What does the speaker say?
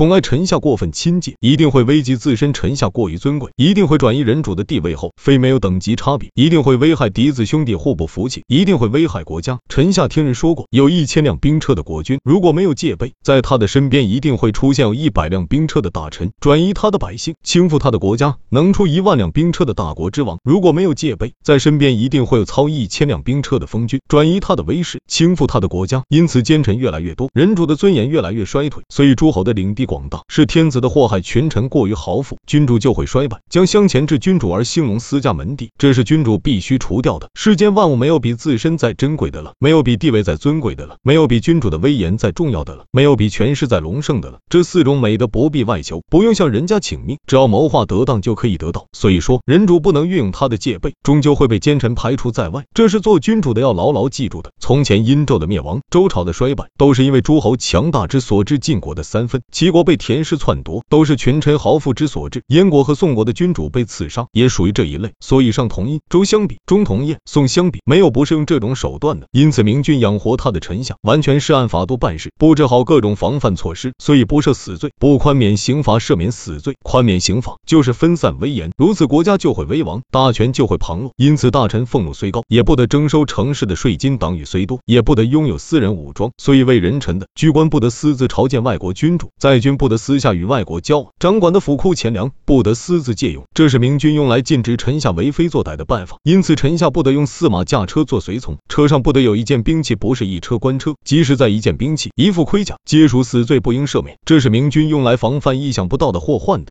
本爱臣下过分亲近，一定会危及自身；臣下过于尊贵，一定会转移人主的地位后，非没有等级差别，一定会危害嫡子兄弟互不服气，一定会危害国家。臣下听人说过，有一千辆兵车的国君，如果没有戒备，在他的身边一定会出现有一百辆兵车的大臣，转移他的百姓，倾覆他的国家；能出一万辆兵车的大国之王，如果没有戒备，在身边一定会有操一千辆兵车的封君，转移他的威势，倾覆他的国家。因此奸臣越来越多，人主的尊严越来越衰退。所以诸侯的领地广大，是天子的祸害；群臣过于豪富，君主就会衰败。将相前置君主而兴隆私家门第，这是君主必须除掉的。世间万物没有比自身再珍贵的了，没有比地位再尊贵的了，没有比君主的威严再重要的了，没有比权势再隆盛的了。这四种美德不必外求，不用向人家请命，只要谋划得当就可以得到。所以说，人主不能运用他的戒备，终究会被奸臣排除在外。这是做君主的要牢牢记住的。从前殷纣的灭亡，周朝的衰败，都是因为诸侯强大之所致。晋国的三分，齐国被田氏篡夺，都是群臣豪富之所致。燕国和宋国的君主被刺杀，也属于这一类。所以上同殷，周相比，中同燕，宋相比，没有不是用这种手段的。因此明君养活他的臣下，完全是按法度办事，布置好各种防范措施，所以不设死罪，不宽免刑罚，赦免死罪，宽免刑罚就是分散威严，如此国家就会危亡，大权就会旁落。因此大臣俸禄虽高，也不得征收城市的税金；党羽虽多，也不得拥有私人武装。所以为人臣的居官不得私自朝见外国君主，在军不得私下与外国交往，掌管的府库钱粮不得私自借用，这是明军用来禁止臣下为非作歹的办法。因此臣下不得用驷马驾车做随从，车上不得有一件兵器，不是一车官车，即使在一件兵器、一副盔甲，皆属死罪，不应赦免。这是明军用来防范意想不到的祸患的。